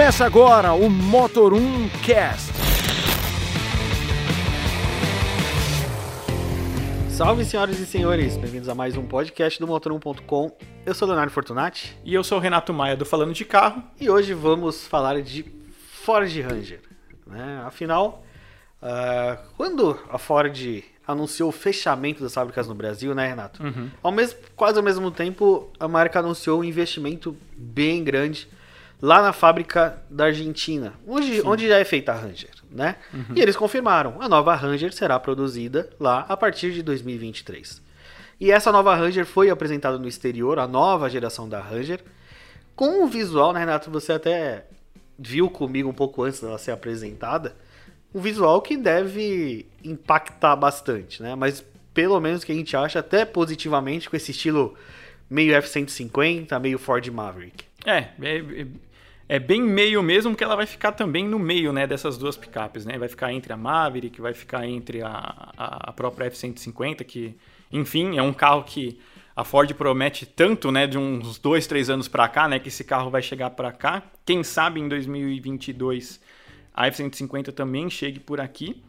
Começa agora o Motor 1 Cast. Salve, senhoras e senhores, bem-vindos a mais um podcast do Motor1.com. Eu sou Leonardo Fortunati E eu sou o Renato Maia do Falando de Carro. e hoje vamos falar de Ford Ranger. Né? Afinal, ah, quando a Ford anunciou o fechamento das fábricas no Brasil, né, Renato? Ao mesmo, quase ao mesmo tempo, a marca anunciou um investimento bem grande lá na fábrica da Argentina, onde, onde já é feita a Ranger, né? E eles confirmaram, a nova Ranger será produzida lá a partir de 2023. E essa nova Ranger foi apresentada no exterior, a nova geração da Ranger, com um visual, né, Renato? Você até viu comigo um pouco antes dela ser apresentada, um visual que deve impactar bastante, né? Mas pelo menos que a gente acha até positivamente com esse estilo meio F-150, meio Ford Maverick. É, é, é bem meio mesmo, que ela vai ficar também no meio né, dessas duas picapes, né? Vai ficar entre a Maverick, vai ficar entre a, a, própria F-150, que, enfim, é um carro que a Ford promete tanto, né, de uns dois, três anos para cá, né, que esse carro vai chegar para cá. Quem sabe em 2022 a F-150 também chegue por aqui.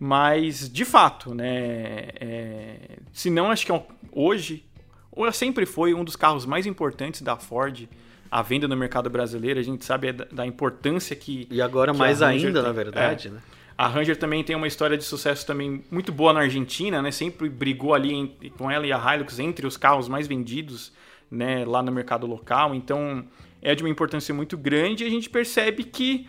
Mas, de fato, né, é, se não, acho que é hoje, ou sempre foi um dos carros mais importantes da Ford à venda no mercado brasileiro. A gente sabe da, importância que E agora que mais a ainda, tem. na verdade, É. né? A Ranger também tem uma história de sucesso também muito boa na Argentina, né? Sempre brigou ali em- com ela e a Hilux entre os carros mais vendidos, né, lá no mercado local. Então, é de uma importância muito grande e a gente percebe que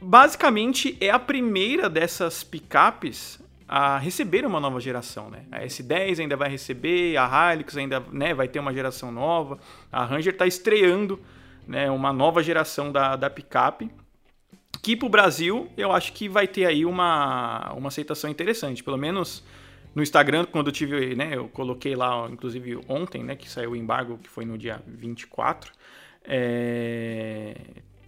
basicamente é a primeira dessas picapes a receber uma nova geração, né? A S10 ainda vai receber, a Hilux ainda, né, vai ter uma geração nova. A Ranger está estreando, né, uma nova geração da, da picape que para o Brasil eu acho que vai ter aí uma, uma aceitação interessante. Pelo menos no Instagram, quando eu tive, né, eu coloquei lá, inclusive ontem, né, que saiu o embargo, que foi no dia 24, é...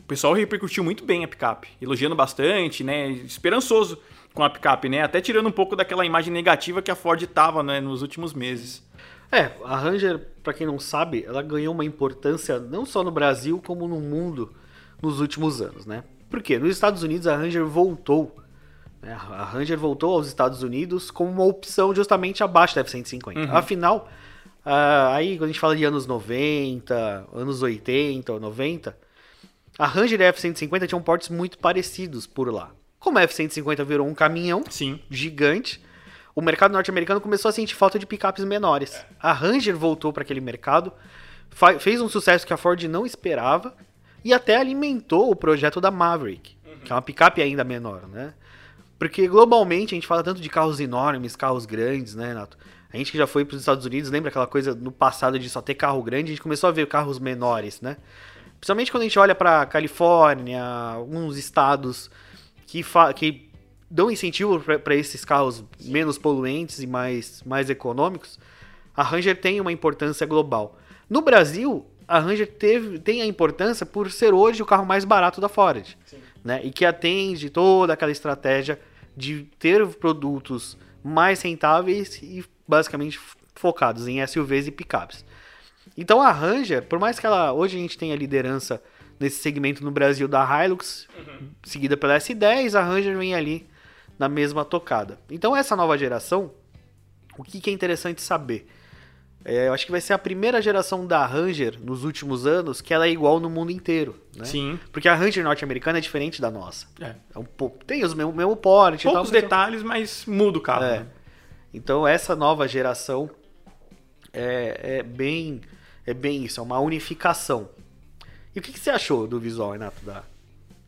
o pessoal repercutiu muito bem a picape, elogiando bastante, né, esperançoso com a picape, né, até tirando um pouco daquela imagem negativa que a Ford tava, né, nos últimos meses. É, a Ranger, pra quem não sabe, ela ganhou uma importância não só no Brasil, como no mundo nos últimos anos, né? Por quê? Nos Estados Unidos a Ranger voltou. né? A Ranger voltou aos Estados Unidos como uma opção justamente abaixo da F-150. Afinal, ah, aí quando a gente fala de anos 90, anos 80 ou 90, a Ranger e a F-150 tinham portes muito parecidos por lá. Como a F-150 virou um caminhão, Sim. gigante, o mercado norte-americano começou a sentir falta de picapes menores. A Ranger voltou para aquele mercado, fez um sucesso que a Ford não esperava e até alimentou o projeto da Maverick, que é uma picape ainda menor, né? Porque globalmente a gente fala tanto de carros enormes, carros grandes, né, Renato? A gente que já foi para os Estados Unidos, lembra aquela coisa no passado de só ter carro grande, a gente começou a ver carros menores, né? Principalmente quando a gente olha para Califórnia, alguns estados que, que dão incentivo para esses carros menos poluentes e mais, mais econômicos, a Ranger tem uma importância global. No Brasil, a Ranger teve, tem a importância por ser hoje o carro mais barato da Ford. Né? E que atende toda aquela estratégia de ter produtos mais rentáveis e basicamente focados em SUVs e picapes. Então a Ranger, por mais que ela hoje a gente tenha liderança nesse segmento no Brasil da Hilux, seguida pela S10, a Ranger vem ali na mesma tocada. Então essa nova geração, o que, que é interessante saber? É, eu acho que vai ser a primeira geração da Ranger nos últimos anos que ela é igual no mundo inteiro. Né? Sim. Porque a Ranger norte-americana é diferente da nossa. É. É um pouco, tem os mesmo, mesmo porte e tal, Poucos mas- detalhes, mas muda o carro. é. né? Então essa nova geração é, é bem é bem isso, é uma unificação. E o que, que você achou do visual, Renato, da,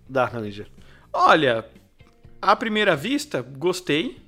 da Ranger? Olha, à primeira vista, gostei.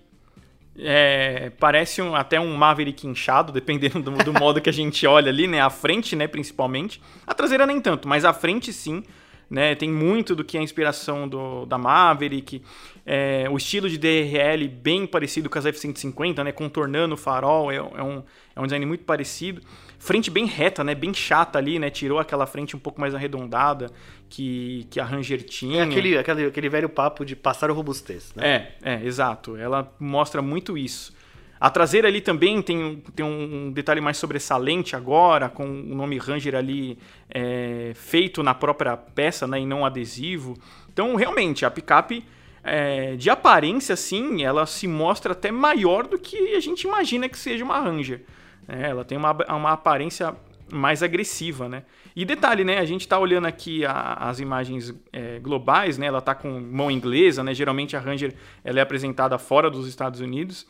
É, parece um- até um Maverick inchado, dependendo do, do modo que a gente olha ali, né? A frente, né, principalmente. A traseira nem tanto, mas a frente sim. Né, tem muito do que é a inspiração do, da Maverick. É, o estilo de DRL bem parecido com as F-150, né? Contornando o farol, é, é um, é um design muito parecido. Frente bem reta, né? Bem chata ali, né? Tirou aquela frente um pouco mais arredondada que, que a Ranger tinha. É aquele, aquele, aquele velho papo de passar o robustez, né? É, é, exato. Ela mostra muito isso. A traseira ali também tem, tem um detalhe mais sobressalente agora, com o nome Ranger ali é, feito na própria peça né, e não adesivo. Então, realmente, a picape, é, de aparência, sim, ela se mostra até maior do que a gente imagina que seja uma Ranger. É, ela tem uma, uma aparência mais agressiva, né? E detalhe, né? A gente está olhando aqui a, as imagens é, globais, né? Ela está com mão inglesa, né? Geralmente a Ranger ela é apresentada fora dos Estados Unidos.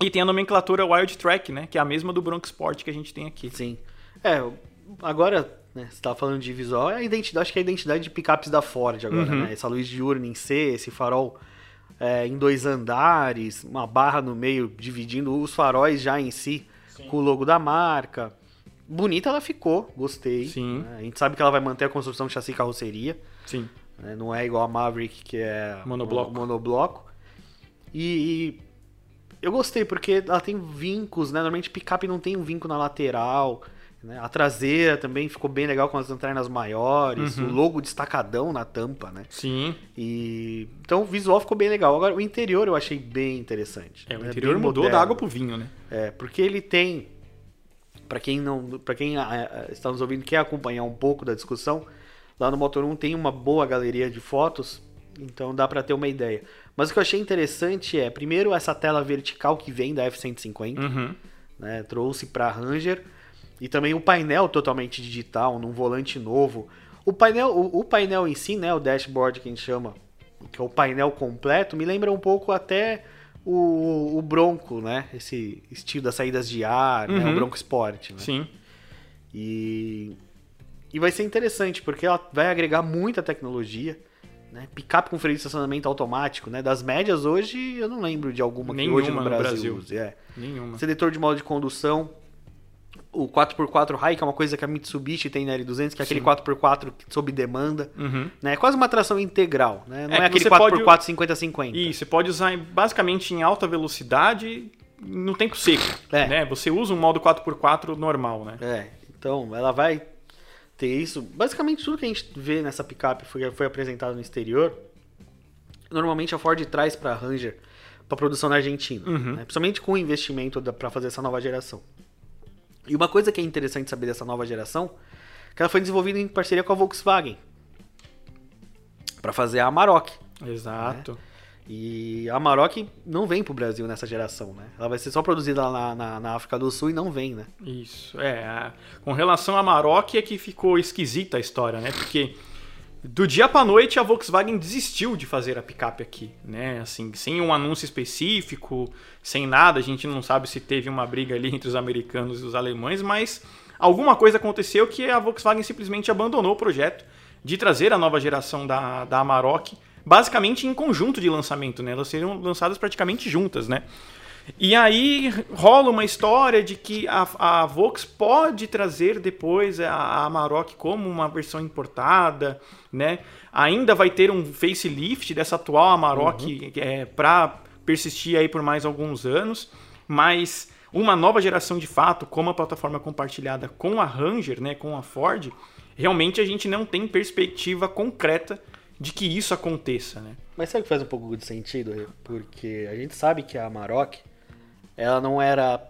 E tem a nomenclatura Wild Track, né? Que é a mesma do Bronco Sport que a gente tem aqui. Sim. É, agora, né, você tava falando de visual, é a identidade, acho que é a identidade de picapes da Ford agora, Uhum. né? Essa luz diurna em C, esse farol é, em dois andares, uma barra no meio dividindo os faróis já em si, com o logo da marca. Bonita ela ficou, gostei. Sim. né? A gente sabe que ela vai manter a construção de chassi e carroceria. Sim. né? Não é igual a Maverick, que é Monobloco. monobloco. E, e eu gostei, porque ela tem vincos, né? Normalmente picape não tem um vinco na lateral. né? A traseira também ficou bem legal com as lanternas maiores, Uhum. o logo destacadão na tampa, né? Sim. E então o visual ficou bem legal. Agora o interior eu achei bem interessante. É, o né? interior Bem mudou moderno. da água pro vinho, né? É, porque ele tem Pra quem não, para quem ah, ah, está nos ouvindo quer acompanhar um pouco da discussão, lá no Motor 1 tem uma boa galeria de fotos, então dá pra ter uma ideia. Mas o que eu achei interessante é, primeiro essa tela vertical que vem da F150, Uhum. né, trouxe pra Ranger e também o painel totalmente digital, num volante novo. O painel, o, o painel em si, né, o dashboard que a gente chama, que é o painel completo, me lembra um pouco até o, o Bronco, né? Esse estilo das saídas de ar, né? Uhum. O Bronco Sport, né? Sim. E, e vai ser interessante, porque ela vai agregar muita tecnologia. Né? Picape com freio de estacionamento automático, né? Das médias hoje, eu não lembro de alguma que hoje no Nenhuma no Brasil, Brasil. use. É. Nenhuma. Seletor de modo de condução. O 4x4 High, que é uma coisa que a Mitsubishi tem na L200, que é aquele Sim. 4x4 sob demanda. Uhum. Né? É quase uma tração integral, né? Não É é, que aquele você pode- 4x4 50-50. E você pode usar basicamente em alta velocidade no tempo seco. É. Né? Você usa um modo 4x4 normal, né? É, então ela vai ter isso. Basicamente tudo que a gente vê nessa picape foi, foi apresentado no exterior. Normalmente a Ford traz para a Ranger para produção na Argentina, Uhum. né? principalmente com o investimento para fazer essa nova geração. E uma coisa que é interessante saber dessa nova geração, que ela foi desenvolvida em parceria com a Volkswagen para fazer a Amarok. Exato. E a Amarok não vem pro Brasil nessa geração, né? Ela vai ser só produzida lá na, na- na África do Sul e não vem, né? Isso. É, com relação a Maroc é que ficou esquisita a história, né? Porque do dia pra noite a Volkswagen desistiu de fazer a picape aqui, né? Assim, sem um anúncio específico, sem nada, a gente não sabe se teve uma briga ali entre os americanos e os alemães, mas alguma coisa aconteceu que a Volkswagen simplesmente abandonou o projeto de trazer a nova geração da, da basicamente em conjunto de lançamento, né? Elas seriam lançadas praticamente juntas, né? E aí rola uma história de que a, a Vox pode trazer depois a, a Amarok como uma versão importada, né? Ainda vai ter um facelift dessa atual Amarok é, para persistir aí por mais alguns anos, mas uma nova geração de fato, como a plataforma compartilhada com a Ranger, né, com a Ford, realmente a gente não tem perspectiva concreta de que isso aconteça, né? Mas sabe o que faz um pouco de sentido? Rê? Porque a gente sabe que a Amarok, ela não era.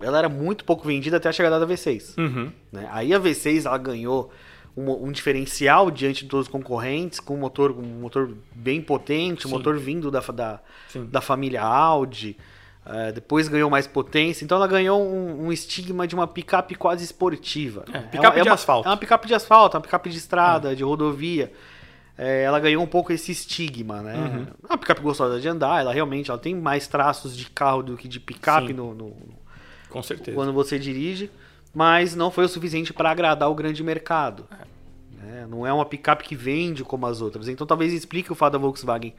Ela era muito pouco vendida até a chegada da V6. Uhum. né? Aí a V6 ela ganhou um, um diferencial diante de todos os concorrentes, com um motor, um motor bem potente, um Sim. motor vindo da, da, Sim. da família Audi. eh, depois ganhou mais potência, então ela ganhou um, um estigma de uma picape quase esportiva. É, picape uma- de uma- asfalto. É uma picape de asfalto, uma picape de estrada, de rodovia. É, ela ganhou um pouco esse estigma, né? Uhum. É uma picape gostosa de andar, ela realmente ela tem mais traços de carro do que de picape no, no- Com certeza. quando você dirige, mas não foi o suficiente para agradar o grande mercado. né? Não é uma picape que vende como as outras. Então talvez explique o fato da Volkswagen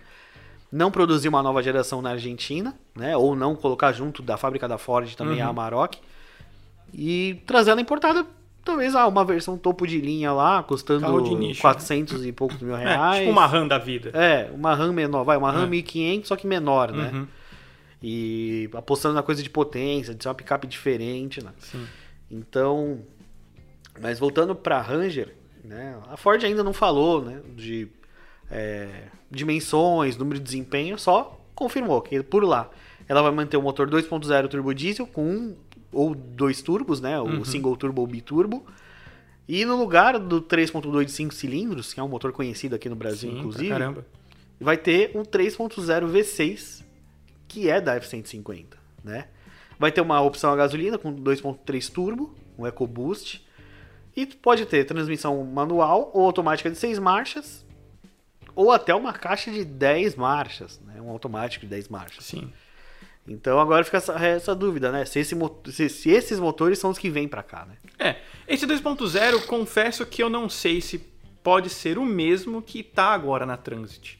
não produzir uma nova geração na Argentina, né? ou não colocar junto da fábrica da Ford também a Uhum. Amarok, e trazer ela importada, talvez ah, uma versão topo de linha lá, custando nicho, 400 e poucos mil É, reais. tipo uma RAM da vida. É, uma RAM menor, vai, uma RAM É. 1500, só que menor, né? Uhum. E apostando na coisa de potência, de ser uma picape diferente, né? Sim. Então, mas voltando para Ranger, né? A Ford ainda não falou, né? De é, dimensões, número de desempenho, só confirmou que por lá Ela vai manter o motor 2.0 turbo diesel com ou dois turbos, né? O Uhum. single turbo ou biturbo. E no lugar do 3.2 de 5 cilindros, que é um motor conhecido aqui no Brasil, Sim, inclusive, caramba. vai ter um 3.0 V6, que é da F-150, né? Vai ter uma opção a gasolina com 2.3 turbo, um EcoBoost, e pode ter transmissão manual ou automática de 6 marchas, ou até uma caixa de 10 marchas, né? Um automático de 10 marchas. Sim. Então agora fica essa, essa dúvida, né? Se, esse se- se esses motores são os que vêm pra cá, né? É, esse 2.0, confesso que eu não sei se pode ser o mesmo que tá agora na Transit.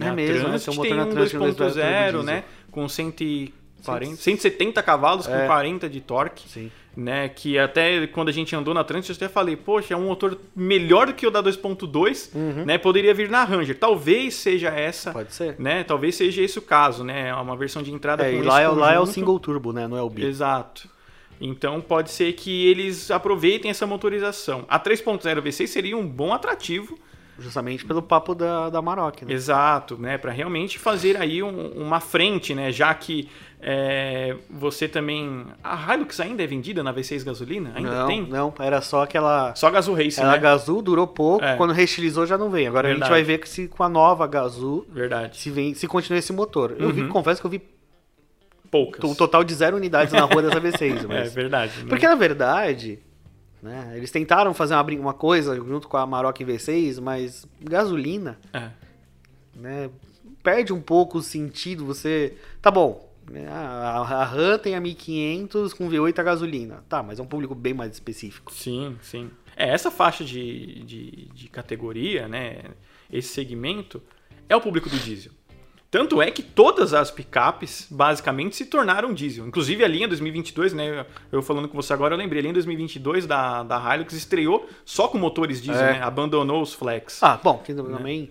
É a mesmo, né? Transit um motor tem na um Transit, um 2.0, turbo né? Com 140, 170 cavalos com É. 40 de torque. Sim. Né, que até quando a gente andou na Transit, eu até falei, poxa, é um motor melhor do que o da 2.2, né? Poderia vir na Ranger. Talvez seja essa, Uhum. Pode ser. né? Talvez seja esse o caso, né? É uma versão de entrada É, com lá, é, lá é o conjunto. single turbo, né? Não é o bi. Exato. Então pode ser que eles aproveitem essa motorização. A 3.0 V6 seria um bom atrativo, Justamente pelo papo da, da Maroc, né? exato, né, para realmente fazer aí um- uma frente, né, já que é, você também a Hilux ainda é vendida na V6 gasolina, ainda não, tem? não, era só aquela. Só Gazoo Racing, Ela né? Gazoo durou pouco, É. quando restilizou já não vem. Agora a Verdade. gente vai ver que se com a nova Gazoo Verdade. se, vem, se continua esse motor. Eu vi, Uhum. confesso que eu vi Poucas. um total de zero unidades na rua dessa V6. É Mas... verdade. né? Porque na verdade, né, eles tentaram fazer uma, uma coisa junto com a Maroc V6, mas gasolina, É. né, perde um pouco o sentido. Você. Tá bom. né, A, a Ram tem a 1500 com V8 a gasolina. Tá, mas é um público bem mais específico. Sim, sim. É, essa faixa de, de, de categoria, né? Esse segmento é o público do diesel. Tanto é que todas as picapes basicamente se tornaram diesel. Inclusive a linha 2022, né? Eu falando com você agora, eu lembrei. A linha 2022 da, da Hilux estreou só com motores diesel, É. né? Abandonou os flex. Ah, bom, que também.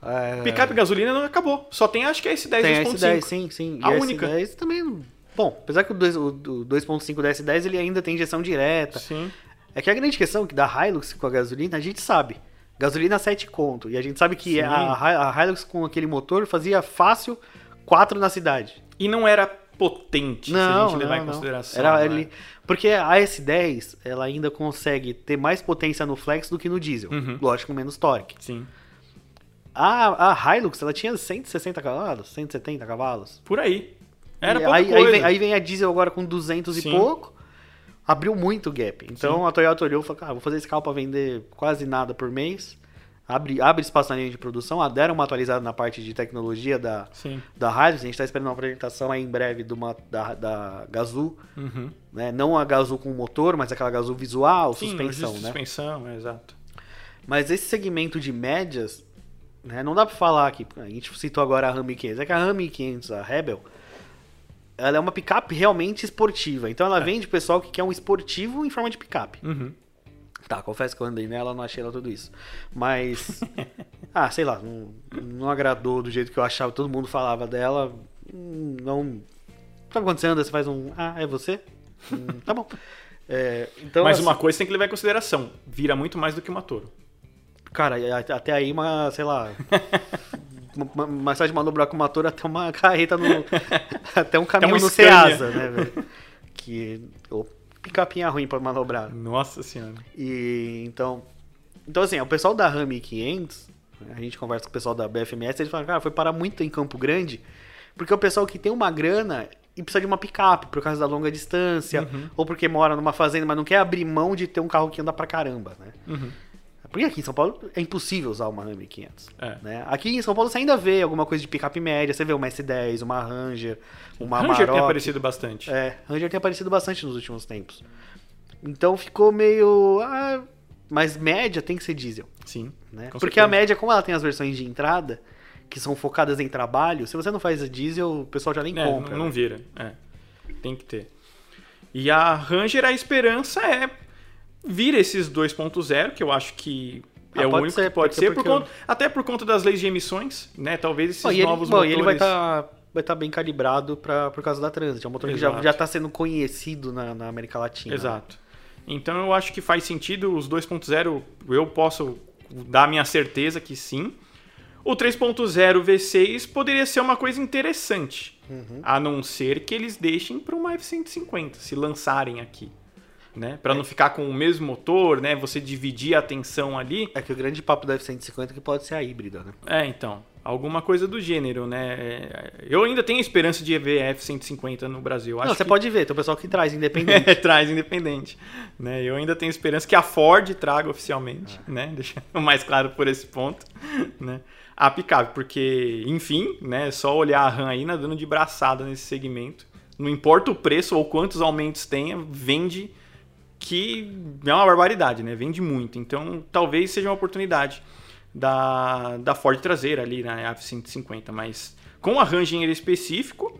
é, Picape gasolina não acabou. Só tem acho que é esse 10 tem a 2.5. S10, sim, sim. A e única. S10 também. Bom, apesar que o dois- o do 2.5 da S10 ele ainda tem injeção direta. Sim. É que a grande questão é que da Hilux com a gasolina, a gente sabe. Gasolina 7 conto. E a gente sabe que Sim. a, a Hilux com aquele motor fazia fácil 4 na cidade. E não era potente, se a Não, gente levar não, em não. consideração. Era né? ele, porque a S10 ela ainda consegue ter mais potência no flex do que no diesel. Uhum. Lógico, menos torque. Sim. A, a Hilux ela tinha 160 cavalos, 170 cavalos. Por aí. Era E pouca aí, coisa. aí, vem, aí vem a diesel agora com 200 Sim. e pouco. Abriu muito o gap. Então a Toyota olhou e falou: cara, vou fazer esse carro pra vender quase nada por mês. Abre, abre espaço na linha de produção. Ah, Deram uma atualizada na parte de tecnologia da, Sim. da Hilux. A gente tá esperando uma apresentação aí em breve de uma, da, da Gazoo. Uhum. Né? Não a Gazoo com motor, mas aquela Gazoo visual, Sim, suspensão, né? Suspensão, é, exato. Mas esse segmento de médias, né, não dá pra falar aqui. A gente citou agora a Ram 1500. É que a Ram 1500, a Rebel, ela é uma picape realmente esportiva. Então ela vende pro pessoal que quer um esportivo em forma de picape. Uhum. Tá, confesso que eu andei nela, não achei ela tudo isso. Mas, ah, sei lá, não, não agradou do jeito que eu achava, todo mundo falava dela. Não. Sabe quando você anda, você faz um. Ah, é você? Hum, tá bom. É, então, Mas assim, uma coisa tem que levar em consideração: vira muito mais do que uma Toro. Cara, até aí uma, sei lá. uma, uma só de manobrar com uma motor até uma carreta no. até um caminhão um no. Ceasa, né, velho? Que. O picapinha ruim pra manobrar. Nossa senhora. E então. Então, assim, o pessoal da Ram 500, né, a gente conversa com o pessoal da BFMS, eles falam, cara, foi parar muito em Campo Grande, porque o pessoal que tem uma grana e precisa de uma picape por causa da longa distância, Uhum. ou porque mora numa fazenda, mas não quer abrir mão de ter um carro que anda pra caramba, né? Uhum. Porque aqui em São Paulo é impossível usar uma Ram 500. É. Né? Aqui em São Paulo você ainda vê alguma coisa de picape média, você vê uma S10, uma Ranger, uma Ranger tem Amarok. aparecido bastante. É, Ranger tem aparecido bastante nos últimos tempos. Então ficou meio. ah, mas média tem que ser diesel. Sim. Né? Porque certeza. a média, como ela tem as versões de entrada, que são focadas em trabalho, se você não faz a diesel, o pessoal já nem É, compra. não, não né? vira. É. Tem que ter. E a Ranger, a esperança é vir esses 2.0, que eu acho que é Ah, o único ser, que pode ser, por porque conta, até por conta das leis de emissões, né? Talvez esses e ele, novos bom, motores... ele vai estar vai tá bem calibrado pra, por causa da Transit. É um motor que já, Exato. já tá sendo conhecido na, na América Latina. né? Exato. Então eu acho que faz sentido os 2.0, eu posso dar minha certeza que sim. O 3.0 V6 poderia ser uma coisa interessante, Uhum. a não ser que eles deixem para uma F-150, se lançarem aqui. Né? Para não ficar com o mesmo motor, né? Você dividir a tensão ali. É que o grande papo da F-150 é que pode ser a híbrida, né? É, então. Alguma coisa do gênero, né? Eu ainda tenho esperança de ver F-150 no Brasil. Acho Não, você que- pode ver, tem o pessoal que traz, independente. É, traz independente. Né? Eu ainda tenho esperança que a Ford traga oficialmente, né? Deixando mais claro por esse ponto, né? A picape, porque, enfim, né? É só olhar a RAM aí nadando de braçada nesse segmento. Não importa o preço ou quantos aumentos tenha, vende que é uma barbaridade, né? Vende muito. Então, talvez seja uma oportunidade da, da Ford traseira ali na F-150, mas com a Ranger específico,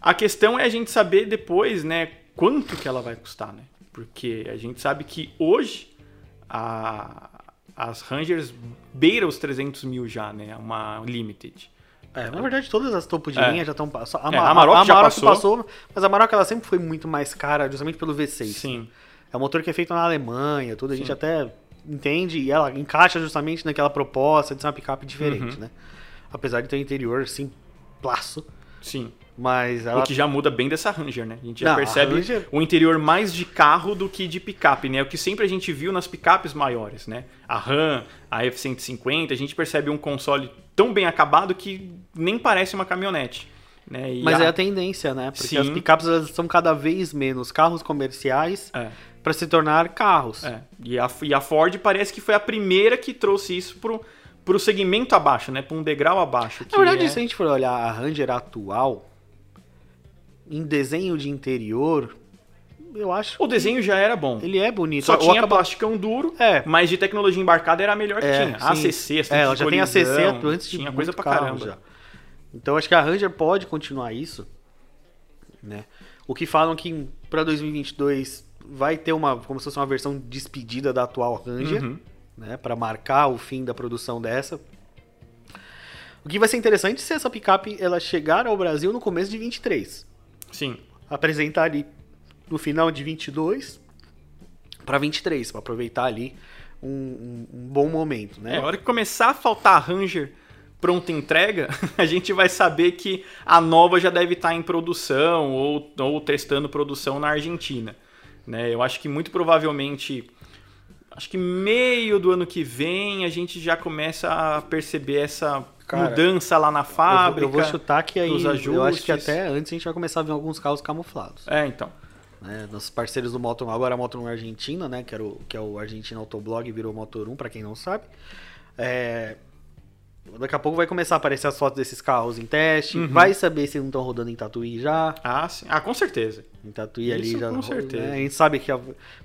a questão é a gente saber depois, né, quanto que ela vai custar, né? Porque a gente sabe que hoje a- as Rangers beiram os 300 mil já, né? Uma Limited. É, na verdade, todas as topo de É. linha já estão passando. A, É, a Amarok já passou. mas a Amarok ela sempre foi muito mais cara, justamente pelo V6. Sim. É um motor que é feito na Alemanha, tudo, a gente Sim. até entende e ela encaixa justamente naquela proposta de ser uma picape diferente, Uhum. né? Apesar de ter um interior simplaço, Sim. mas ela O que já muda bem dessa Ranger, né? A gente já Não, percebe Ranger- o interior mais de carro do que de picape, né? O que sempre a gente viu nas picapes maiores, né? A Ram, a F-150, a gente percebe um console tão bem acabado que nem parece uma caminhonete. Né? Mas a- é a tendência, né? Porque Sim. as picapes são cada vez menos carros comerciais É, para se tornar carros. é. E, a, e a Ford parece que foi a primeira que trouxe isso pro, pro segmento abaixo, né? Pra um degrau abaixo. Na verdade, que se a é... gente for olhar a Ranger atual, em desenho de interior, eu acho O desenho já era bom. ele é bonito. Só O tinha acaba- plasticão duro, É. mas de tecnologia embarcada era a melhor que É, tinha. sim. A ACC, É, ela já tem a CC colisão, antes de tinha coisa pra caramba. já. Então acho que a Ranger pode continuar isso, né? O que falam que para 2022 vai ter uma como se fosse uma versão despedida da atual Ranger, Uhum. né, para marcar o fim da produção dessa. O que vai ser interessante se essa picape ela chegar ao Brasil no começo de 23, Sim. apresentar ali no final de 22 para 23, para aproveitar ali um, um- um bom momento, né? É, a hora que começar a faltar a Ranger pronta entrega, a gente vai saber que a nova já deve estar em produção ou, ou testando produção na Argentina. Né? Eu acho que muito provavelmente, acho que meio do ano que vem a gente já começa a perceber essa Cara, mudança lá na Eu vou- fábrica. Eu vou chutar que aí. Eu acho que até antes a gente vai começar a ver alguns carros camuflados. É, então. Né? Nossos parceiros do Moto agora a Moto 1 Argentina, né? Que, era o, que é o Argentina Autoblog, virou Motor 1, pra quem não sabe. É, Daqui a pouco vai começar a aparecer as fotos desses carros em teste. Uhum. Vai saber se não estão rodando em Tatuí já. Ah, sim. Ah, com certeza. Em Tatuí ali Isso já. com roda, certeza. né? A gente sabe que a-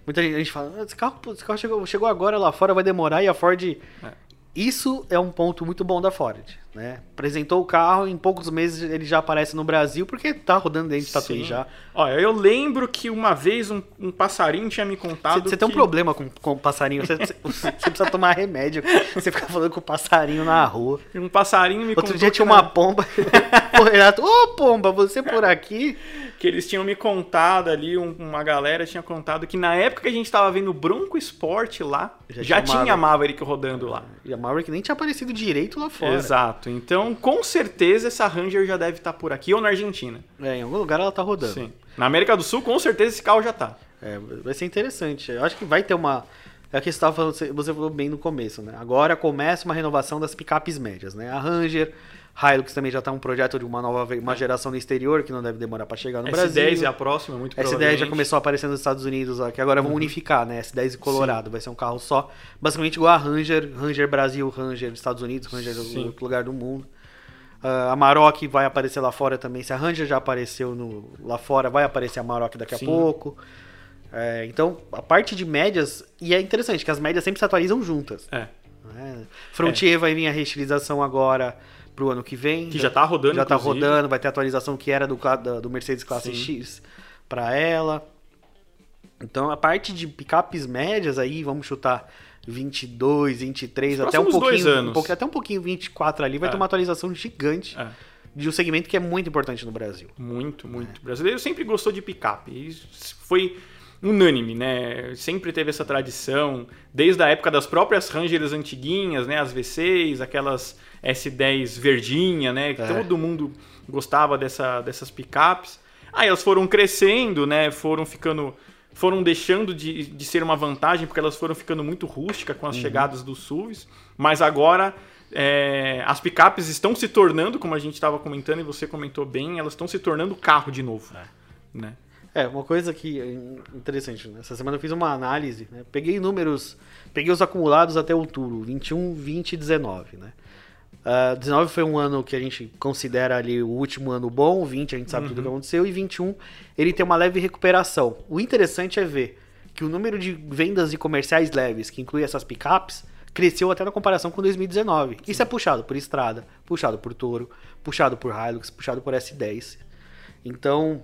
muita gente, a gente fala, "Ah, esse carro, esse carro chegou, chegou agora lá fora, vai demorar e a Ford. É. Isso é um ponto muito bom da Ford, né? Apresentou o carro, em poucos meses ele já aparece no Brasil, porque tá rodando dentro de Tatuí já. Olha, eu lembro que uma vez um, um passarinho tinha me contado. Você tem um que- problema com, com o passarinho, você, precisa tomar remédio. Você fica falando com o passarinho na rua. Um passarinho me Outro dia que tinha uma pomba. ô pomba, você por aqui? Que eles tinham me contado ali, um- uma galera tinha contado que na época que a gente tava vendo Bronco Sport lá, Já já, tinha tinha Maverick rodando lá. E a Maverick nem tinha aparecido direito lá fora. Exato. Então, com certeza essa Ranger já deve estar por aqui ou na Argentina. É, em algum lugar ela tá rodando. Sim. Na América do Sul, com certeza esse carro já tá. É, vai ser interessante. Eu acho que vai ter uma. É o que você, tava falando, você falou bem no começo, né? Agora começa uma renovação das picapes médias, né? A Ranger, Hilux também já tá um projeto de uma nova uma geração no exterior que não deve demorar para chegar no Brasil. S10 é a próxima, muito S10 já começou a aparecer nos Estados Unidos, que agora Uhum. vão unificar, né? S10 e Colorado, vai ser um carro só, basicamente igual a Ranger, Ranger Brasil, Ranger Estados Unidos, Ranger Sim. outro lugar do mundo. Ah, a Maroc vai aparecer lá fora também. Se a Ranger já apareceu no- lá fora, vai aparecer a Maroc daqui a Sim. pouco. É, então, a parte de médias, e é interessante que as médias sempre se atualizam juntas. É. né? Frontier vai vir a reestilização agora pro ano que vem. Que já tá rodando, Já tá inclusive. rodando, vai ter atualização que era do, do Mercedes Classe Sim. X para ela. Então a parte de picapes médias aí, vamos chutar 22, 23, Os até um pouquinho, anos. um pouquinho, até um pouquinho 24 ali, vai É. ter uma atualização gigante É. de um segmento que é muito importante no Brasil. Muito, muito. O brasileiro sempre gostou de picape. Isso foi unânime, né? Sempre teve essa tradição, desde a época das próprias Rangers antiguinhas, né? As V6, aquelas S10 verdinha, né? Que É. todo mundo gostava dessa, dessas picapes. Aí elas foram crescendo, né? Foram ficando. Foram deixando de, de ser uma vantagem, porque elas foram ficando muito rústicas com as chegadas dos SUVs. Mas agora é, as picapes estão se tornando, como a gente estava comentando e você comentou bem, elas estão se tornando carro de novo. Né? É, uma coisa que é interessante, né? Essa semana eu fiz uma análise, né? Peguei números, peguei os acumulados até outubro, 21, 20 e 19, né? Ah, 19 foi um ano que a gente considera ali o último ano bom, 20 a gente sabe tudo o que aconteceu, e 21 ele tem uma leve recuperação. O interessante é ver que o número de vendas de comerciais leves, que inclui essas picapes, cresceu até na comparação com 2019. Isso é puxado por estrada, puxado por Toro, puxado por Hilux, puxado por S10. Então,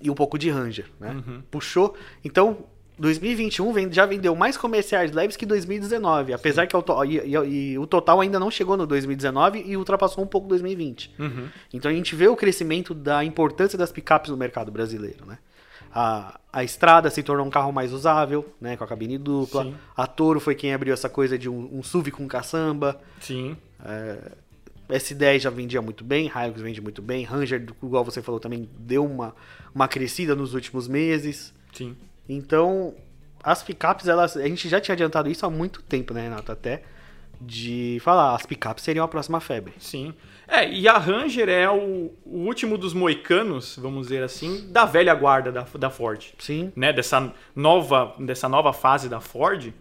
e um pouco de Ranger, né? Puxou. Então, 2021 vem- já vendeu mais comerciais leves que 2019, apesar que o, e, e- e o total ainda não chegou no 2019 e ultrapassou um pouco 2020. Uhum. Então a gente vê o crescimento da importância das picapes no mercado brasileiro, né? A, a estrada se tornou um carro mais usável, né? Com a cabine dupla. Sim. A Toro foi quem abriu essa coisa de um, um SUV com caçamba. Sim. S10 já vendia muito bem, Hilux vende muito bem, Ranger, igual você falou, também deu uma, uma crescida nos últimos meses. Sim. Então, as picapes, elas, a gente já tinha adiantado isso há muito tempo, né, Renato? Até de falar, as picapes seriam a próxima febre. Sim. É, e a Ranger é o, o último dos moicanos, vamos dizer assim, da velha guarda da, da Ford. Sim, Né? Dessa nova, dessa nova fase da Ford,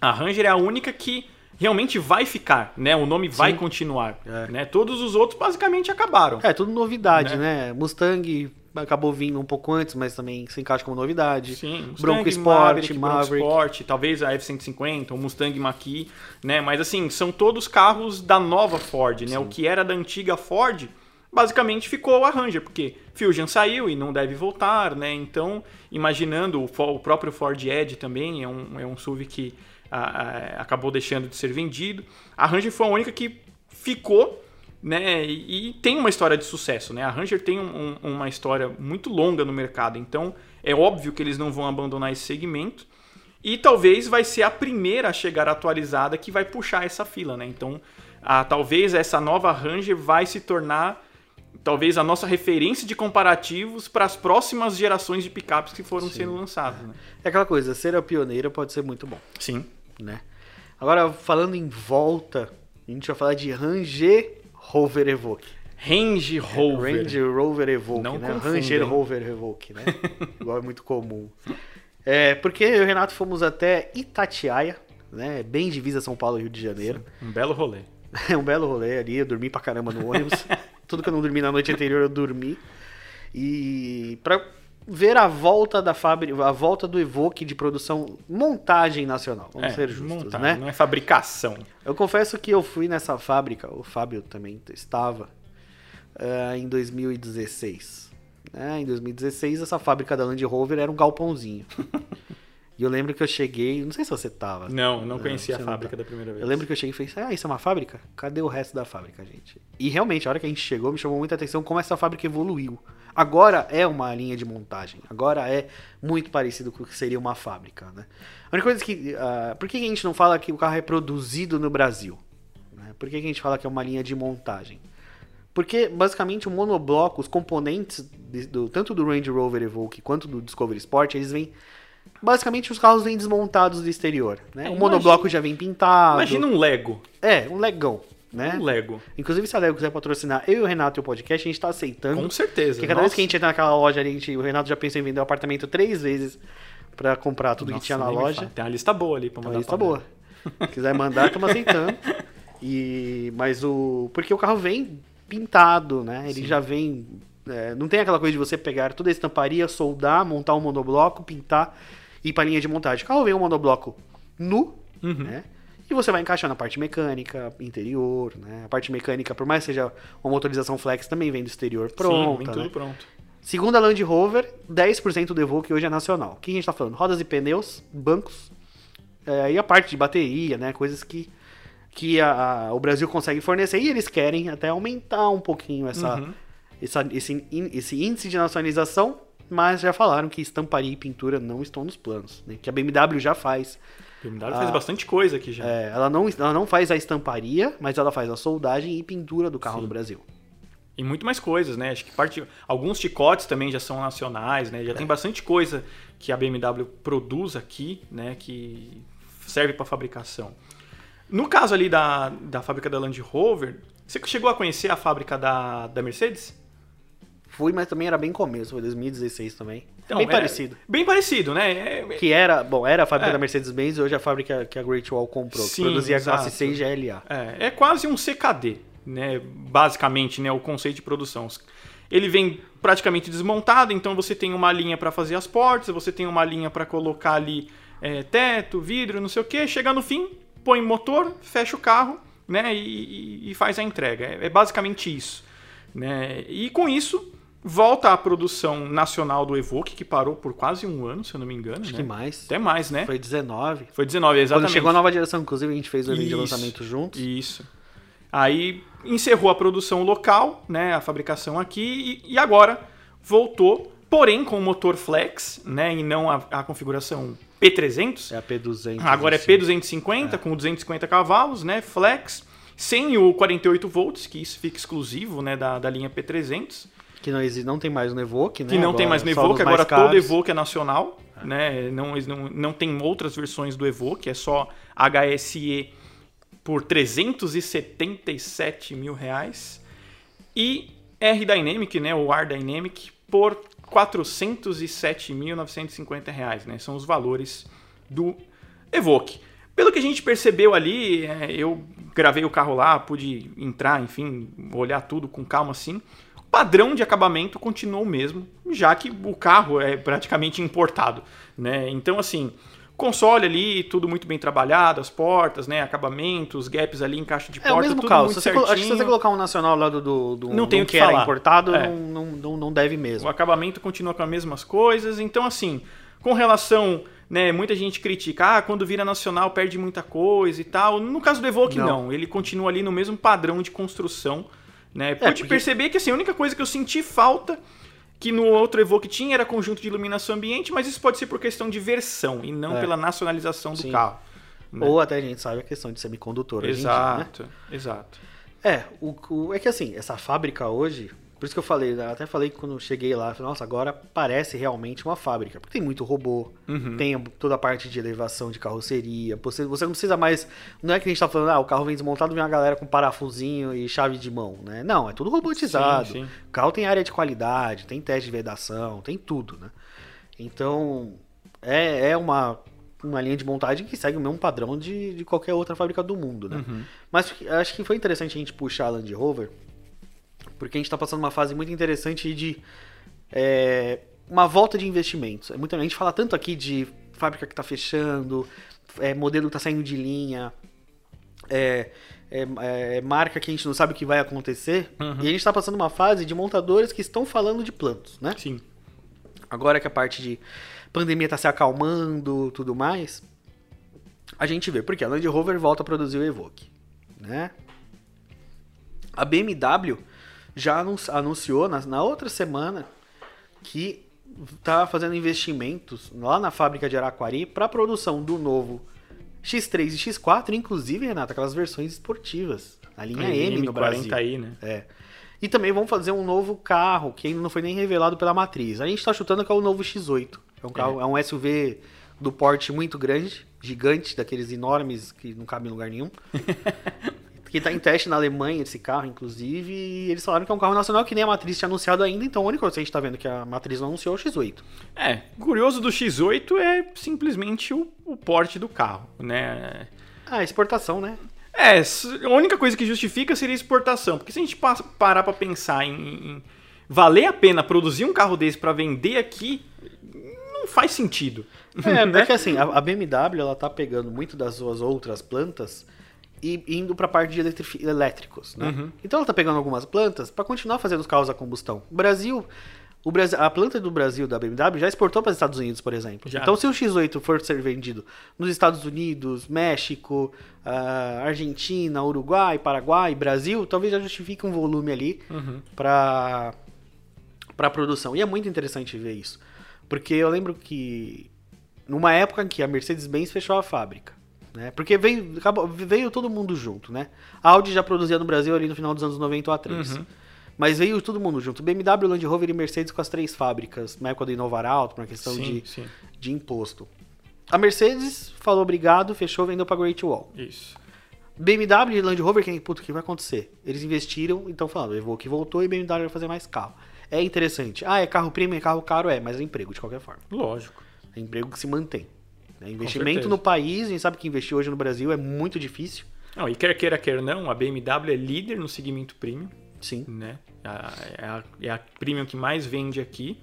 a Ranger é a única que realmente vai ficar, né? O nome vai Sim. continuar. É. Né? Todos os outros basicamente acabaram. é tudo novidade, né? Mustang acabou vindo um pouco antes, mas também se encaixa como novidade. Sim, Mustang, Bronco Sport, Maverick, Maverick. Bronco Sport, talvez a F-150, o Mustang Mach-E, né? Mas assim, são todos carros da nova Ford, né? O que era da antiga Ford, basicamente ficou a Ranger, porque Fusion saiu e não deve voltar, né? Então, imaginando o próprio Ford Edge também, é um, é um SUV que ah, ah, acabou deixando de ser vendido. A Ranger foi a única que ficou né? E, e tem uma história de sucesso, né? A Ranger tem um- um- uma história muito longa no mercado, então é óbvio que eles não vão abandonar esse segmento. E talvez vai ser a primeira a chegar atualizada que vai puxar essa fila, né? Então, a, talvez essa nova Ranger vai se tornar talvez a nossa referência de comparativos para as próximas gerações de picapes que foram sendo lançadas, né? É aquela coisa, ser a pioneira pode ser muito bom, Sim. Né? Agora, falando em volta, a gente vai falar de Ranger Rover Evoque. Range Rover. Range Rover Evoque, Não né? hein? Rover Evoque, né? Igual é muito comum. É, porque eu e o Renato fomos até Itatiaia, né? Bem divisa São Paulo e Rio de Janeiro. Um belo rolê. É um belo rolê ali, eu dormi pra caramba no ônibus. Tudo que eu não dormi na noite anterior eu dormi. E pra ver a volta da fábrica, a volta do Evoque de produção montagem nacional, vamos É, ser justos, montagem, né? Não é fabricação. Eu confesso que eu fui nessa fábrica, o Fábio também estava, eh, em 2016. né? Em 2016, essa fábrica da Land Rover era um galpãozinho. e eu lembro que eu cheguei, não sei se você tava. Não, não conhecia a fábrica tá. da primeira vez. Eu lembro que eu cheguei e falei, ah, isso é uma fábrica? Cadê o resto da fábrica, gente? E realmente, a hora que a gente chegou, me chamou muita atenção como essa fábrica evoluiu. Agora é uma linha de montagem. Agora é muito parecido com o que seria uma fábrica, né? A única coisa que... ah, por que a gente não fala que o carro é produzido no Brasil? né? Por que a gente fala que é uma linha de montagem? Porque, basicamente, o monobloco, os componentes, de- do, tanto do Range Rover Evoque quanto do Discovery Sport, eles vêm... Basicamente, os carros vêm desmontados do exterior. Né? É, o imagina- monobloco já vem pintado. Imagina um Lego. É, um legão, né? Um Lego. Inclusive, se a Lego quiser patrocinar eu e o Renato e o podcast, a gente tá aceitando. Com certeza. Porque cada vez Nossa. que a gente entra naquela loja, a gente, o Renato já pensou em vender o apartamento três vezes pra comprar tudo Nossa, que tinha na loja. Tem uma lista boa ali pra mandar. isso tá pra boa. Se quiser mandar, estamos aceitando. E, mas o. Porque o carro vem pintado, né? Ele Sim. já vem. é, não tem aquela coisa de você pegar toda a estamparia, soldar, montar um monobloco, pintar e ir pra linha de montagem. O carro vem um monobloco nu, Uhum. né? E você vai encaixando a parte mecânica, interior, né? A parte mecânica, por mais que seja uma motorização flex, também vem do exterior Sim, pronta, vem né? tudo pronto. Segundo a Land Rover, 10% do Evoque hoje é nacional. O que a gente tá falando? Rodas e pneus, bancos, é, e a parte de bateria, né? Coisas que, que a- a- o Brasil consegue fornecer e eles querem até aumentar um pouquinho essa, Uhum. essa- esse, esse índice de nacionalização mas já falaram que estamparia e pintura não estão nos planos, né? Que a BMW já faz. A BMW faz bastante coisa aqui já. É, ela, não, ela não faz a estamparia, mas ela faz a soldagem e pintura do carro Sim. no Brasil. E muito mais coisas, né? Acho que parte, alguns chicotes também já são nacionais, né? Já tem bastante coisa que a BMW produz aqui, né? Que serve para fabricação. No caso ali da, da fábrica da Land Rover, você chegou a conhecer a fábrica da, da Mercedes? Fui, mas também era bem começo, foi 2016 também. Então, bem é parecido. Bem parecido, né? É- é- Que era, bom, era a fábrica É. da Mercedes-Benz e hoje é a fábrica que a Great Wall comprou, Sim, que produzia a classe exato. 6 GLA. É, é quase um CKD, né? Basicamente, né? O conceito de produção. Ele vem praticamente desmontado, então você tem uma linha para fazer as portas, você tem uma linha para colocar ali teto, vidro, não sei o que. Chega no fim, põe motor, fecha o carro, né? E, e- faz a entrega. É, é basicamente isso, né? E com isso volta a produção nacional do Evoque, que parou por quase um ano, se eu não me engano. Acho né? que mais. Até mais, né? Foi 19. Foi 19, exatamente. Quando chegou a nova geração, inclusive, a gente fez o evento de lançamento juntos. Isso. Aí encerrou a produção local, né, a fabricação aqui, e, e agora voltou, porém com o motor flex, né, e não a, a configuração P300. É a P200. Agora é assim. P250 com 250 cavalos, né, flex, sem o 48 volts, que isso fica exclusivo, né, da, da linha P300. Que não, existe, não tem mais no Evoque, né? Que não tem Agora mais no Evoque, agora todo. Evoque é nacional, né? Não, não, não tem outras versões do Evoque, é só HSE por 377 mil reais. E R-Dynamic, né? O R-Dynamic por 407.950 reais, né? São os valores do Evoque. Pelo que a gente percebeu ali, é, eu gravei o carro lá, pude entrar, enfim, olhar tudo com calma assim. O padrão de acabamento continuou o mesmo, já que o carro é praticamente importado, né? Então, assim, console ali, tudo muito bem trabalhado, as portas, né? Acabamentos, gaps ali em caixa de É porta, o mesmo tudo carro. muito Se você, colo- acho que se certinho. você colocar um nacional lá do, do, do Não tem o que que era falar. importado, É. não, não, não, não deve mesmo. O acabamento continua com as mesmas coisas. Então, assim, com relação, né, muita gente critica, ah, quando vira nacional perde muita coisa e tal. No caso do Evoque, não. Não. Ele continua ali no mesmo padrão de construção, né? Pude porque- perceber que, assim, a única coisa que eu senti falta que no outro Evoque tinha era conjunto de iluminação ambiente, mas isso pode ser por questão de versão e não É. pela nacionalização do Sim. carro. né? Ou até a gente sabe a questão de semicondutor em dia, né? Exato, exato. É, o, o- é que assim, essa fábrica hoje, por isso que eu falei, até falei que quando eu cheguei lá, eu falei, nossa, agora parece realmente uma fábrica. Porque tem muito robô, Uhum. tem toda a parte de elevação de carroceria. Você, você não precisa mais. Não é que a gente tá falando, ah, o carro vem desmontado vem uma galera com parafusinho e chave de mão, né? Não, é tudo robotizado. Sim, sim. O carro tem área de qualidade, tem teste de vedação, tem tudo, né? Então, é, é uma, uma linha de montagem que segue o mesmo padrão de, de qualquer outra fábrica do mundo, né? Uhum. Mas acho que foi interessante a gente puxar a Land Rover, porque a gente está passando uma fase muito interessante de é, uma volta de investimentos. É muita, a gente fala tanto aqui de fábrica que está fechando, é, modelo que está saindo de linha, é, é, é, marca que a gente não sabe o que vai acontecer, Uhum. e a gente está passando uma fase de montadores que estão falando de planos, né? Sim. Agora que a parte de pandemia tá se acalmando, tudo mais, a gente vê. Porque a Land Rover volta a produzir o Evoque, né? A BMW já anun- anunciou na, na outra semana que tá fazendo investimentos lá na fábrica de Araquari para produção do novo X3 e X4, inclusive, Renato, aquelas versões esportivas, a linha M no Brasil. 40i, né? É. E também vão fazer um novo carro, que ainda não foi nem revelado pela matriz. A gente tá chutando que é o novo X8. É um carro, é, um SUV do porte muito grande, gigante, daqueles enormes que não cabem em lugar nenhum. que tá em teste na Alemanha esse carro, inclusive, e eles falaram que é um carro nacional que nem a matriz tinha anunciado ainda, então a única coisa que a gente tá vendo que a matriz não anunciou é o X8. É, curioso do X8 é simplesmente o, o porte do carro, né? Ah, exportação, né? É, a única coisa que justifica seria exportação, porque se a gente pa- parar pra pensar em, em valer a pena produzir um carro desse pra vender aqui, não faz sentido. É, né? é que assim, a, a BMW ela tá pegando muito das suas outras plantas e indo pra parte de elétricos, né? Uhum. Então ela tá pegando algumas plantas para continuar fazendo os carros a combustão. O Brasil, o Brasil, a planta do Brasil da BMW já exportou para os Estados Unidos, por exemplo. Já. Então se o X8 for ser vendido nos Estados Unidos, México, ah, Argentina, Uruguai, Paraguai, Brasil, talvez já justifique um volume ali Uhum. para para a produção. E é muito interessante ver isso. Porque eu lembro que numa época em que a Mercedes-Benz fechou a fábrica, né? Porque veio, acabou, veio todo mundo junto, né? A Audi já produzia no Brasil ali no final dos anos 90 ou A3. Uhum. Mas veio todo mundo junto. BMW, Land Rover e Mercedes com as três fábricas, na época do Inovar Alto, por uma questão Sim, de, sim. de imposto. A Mercedes falou obrigado, fechou, vendeu pra Great Wall. Isso. BMW e Land Rover, quem, puto, o que vai acontecer? Eles investiram, então falando, Evoque voltou e BMW vai fazer mais carro. É interessante. Ah, é carro premium, é carro caro, é, mas é emprego de qualquer forma. Lógico. É emprego que se mantém. Né? Investimento no país, a gente sabe que investir hoje no Brasil é muito difícil. Não, e quer queira, quer não, a BMW é líder no segmento premium, Sim. né? A- É a, é a premium que mais vende aqui.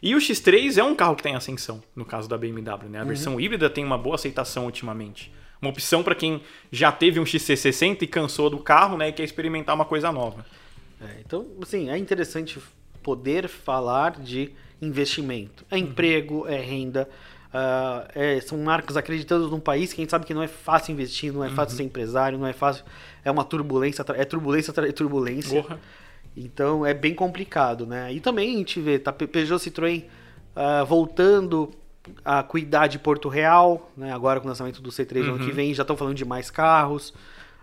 E o X3 é um carro que tem ascensão, no caso da BMW, né? A versão híbrida tem uma boa aceitação ultimamente. Uma opção para quem já teve um XC60 e cansou do carro, né? E quer experimentar uma coisa nova. É, então, assim, é interessante poder falar de investimento. É emprego, é renda, ah, é- são marcas acreditando num país que a gente sabe que não é fácil investir, não é fácil ser empresário, não é fácil. É uma turbulência, é turbulência de turbulência. Porra. Então é bem complicado, né? E também a gente vê, tá Pe- Peugeot Citroën ah, voltando a cuidar de Porto Real, né? Agora com o lançamento do C3 no ano que vem, já estão falando de mais carros.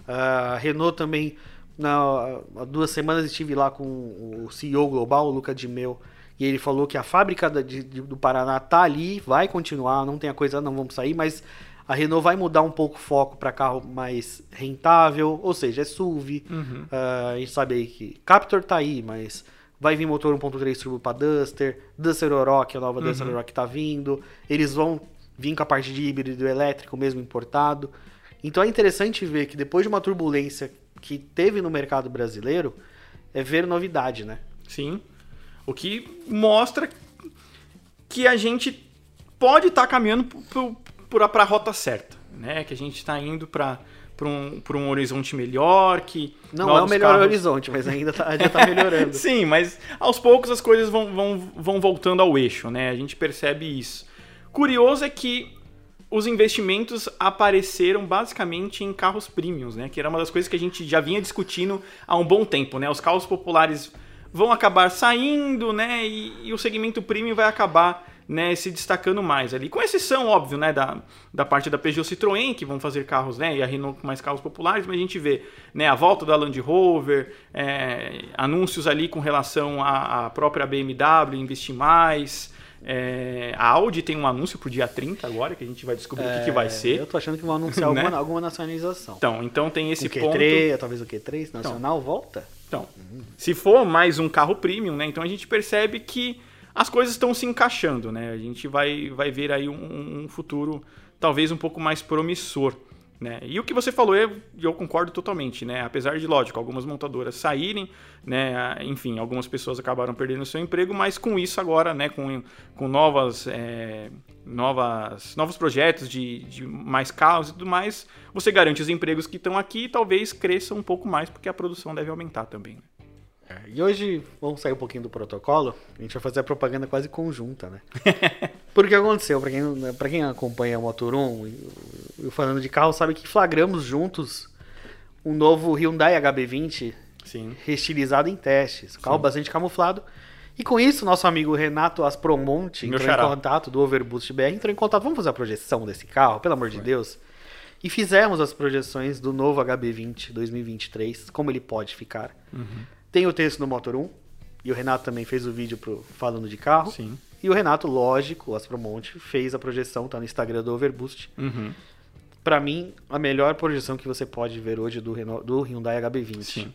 Ah, Renault também, na, há duas semanas estive lá com o CEO global, o Luca Di Mel, e ele falou que a fábrica de- de- do Paraná tá ali, vai continuar, não tem a coisa, não vamos sair, mas a Renault vai mudar um pouco o foco para carro mais rentável, ou seja, é SUV. Ah, a gente sabe aí que Captur tá aí, mas vai vir motor 1.3 turbo para Duster, Duster Oroch, a nova Duster Oroch tá vindo. Eles vão vir com a parte de híbrido elétrico mesmo importado. Então é interessante ver que depois de uma turbulência que teve no mercado brasileiro, é ver novidade, né? Sim. O que mostra que a gente pode estar caminhando para a rota certa, né? Que a gente está indo para um, pra um horizonte melhor, que Não é o melhor carros- horizonte, mas ainda tá, já tá melhorando. Sim, mas aos poucos as coisas vão, vão, vão voltando ao eixo, né? A gente percebe isso. Curioso é que os investimentos apareceram basicamente em carros premiums, né? Que era uma das coisas que a gente já vinha discutindo há um bom tempo, né? Os carros populares vão acabar saindo, né? E, e o segmento premium vai acabar né, se destacando mais ali. Com exceção, óbvio, né, da, da parte da Peugeot Citroën, que vão fazer carros, né, e a Renault com mais carros populares, mas a gente vê né, a volta da Land Rover, é, anúncios ali com relação à, à própria BMW, investir mais. É, a Audi tem um anúncio pro dia 30 agora, que a gente vai descobrir o que, que vai É, ser. Eu tô achando que vão anunciar Né? alguma, alguma nacionalização. Então, então tem esse o ponto. Q3, talvez o Q3 nacional volta. Então, se for mais um carro premium, né? Então a gente percebe que as coisas estão se encaixando, né? A gente vai, vai ver aí um, um futuro talvez um pouco mais promissor, né? E o que você falou, eu, eu concordo totalmente, né? Apesar de, lógico, algumas montadoras saírem, né? Enfim, algumas pessoas acabaram perdendo seu emprego, mas com isso agora, né? Com, com novas, é, novas, novos projetos de, de mais carros e tudo mais, você garante os empregos que estão aqui e talvez cresçam um pouco mais, porque a produção deve aumentar também. É, E hoje, vamos sair um pouquinho do protocolo, a gente vai fazer a propaganda quase conjunta, né? Porque aconteceu, pra quem, pra quem acompanha o Motor 1 e o falando de carro, sabe que flagramos juntos um novo Hyundai HB20 Sim. restilizado em testes. Carro bastante camuflado. E com isso, nosso amigo Renato Aspromonte Meu entrou em xará. contato, do Overboost BR, entrou em contato, vamos fazer a projeção desse carro, pelo amor de Deus. E fizemos as projeções do novo HB20 2023, como ele pode ficar. Uhum. Tem o texto no Motor 1, e o Renato também fez o vídeo pro, falando de carro. Sim. E o Renato, lógico, o Aspromonte, fez a projeção, tá no Instagram do Overboost. Uhum. Pra mim, a melhor projeção que você pode ver hoje do, Renault, do Hyundai HB20. Sim.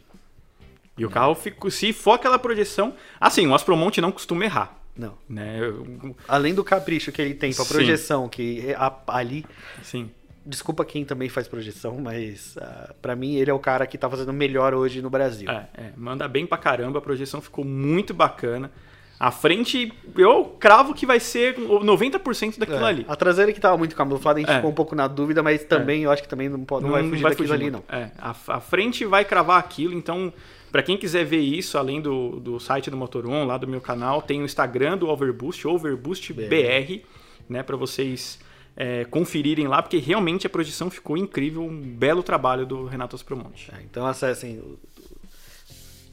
E o carro ficou. Se for aquela projeção. Assim, o Aspromonte não costuma errar. Não. Né? Eu- Além do capricho que ele tem pra Sim. projeção, que é a- ali. Sim. Desculpa quem também faz projeção, mas ah, pra mim ele é o cara que tá fazendo melhor hoje no Brasil. É, é, manda bem pra caramba, a projeção ficou muito bacana. A frente, eu cravo que vai ser o 90% daquilo É, ali. A traseira que tava muito camuflada, a gente É. ficou um pouco na dúvida, mas também eu acho que também não, pode, não, vai fugir daquilo ali, não. É, a, a frente vai cravar aquilo, então, pra quem quiser ver isso, além do, do site do Motor1, lá do meu canal, tem o Instagram do Overboost, OverboostBR, né, pra vocês é, conferirem lá, porque realmente a projeção ficou incrível, um belo trabalho do Renato Aspromonte. É, então acessem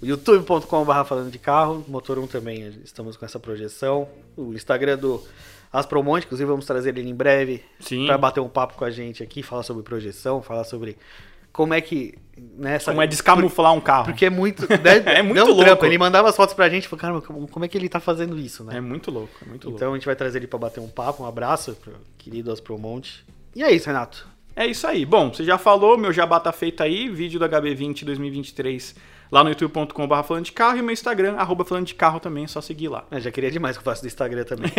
youtube.com.br falando de carro, Motor 1 também, estamos com essa projeção. O Instagram do Aspromonte, inclusive vamos trazer ele em breve Sim. para bater um papo com a gente aqui, falar sobre projeção, falar sobre como é que. Né, Como é descamuflar um carro. Porque é muito. né, É muito louco. trampo. Ele mandava as fotos pra gente e falou, cara, como como é que ele tá fazendo isso, né? É muito louco, é muito louco. Então a gente vai trazer ele pra bater um papo. Um abraço pro querido Aspromonte. E é isso, Renato. É isso aí. Bom, você já falou, meu jabá tá feito aí, vídeo do HB20 2023 lá no youtube.com.br falando de carro e meu Instagram, arroba falando de carro também, é só seguir lá. Eu já queria demais que eu faça do Instagram também.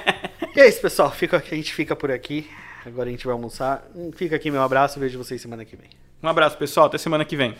e é isso, pessoal. Fica, a gente fica por aqui. Agora a gente vai almoçar. Fica aqui meu abraço. Vejo vocês semana que vem. Um abraço, pessoal, até semana que vem.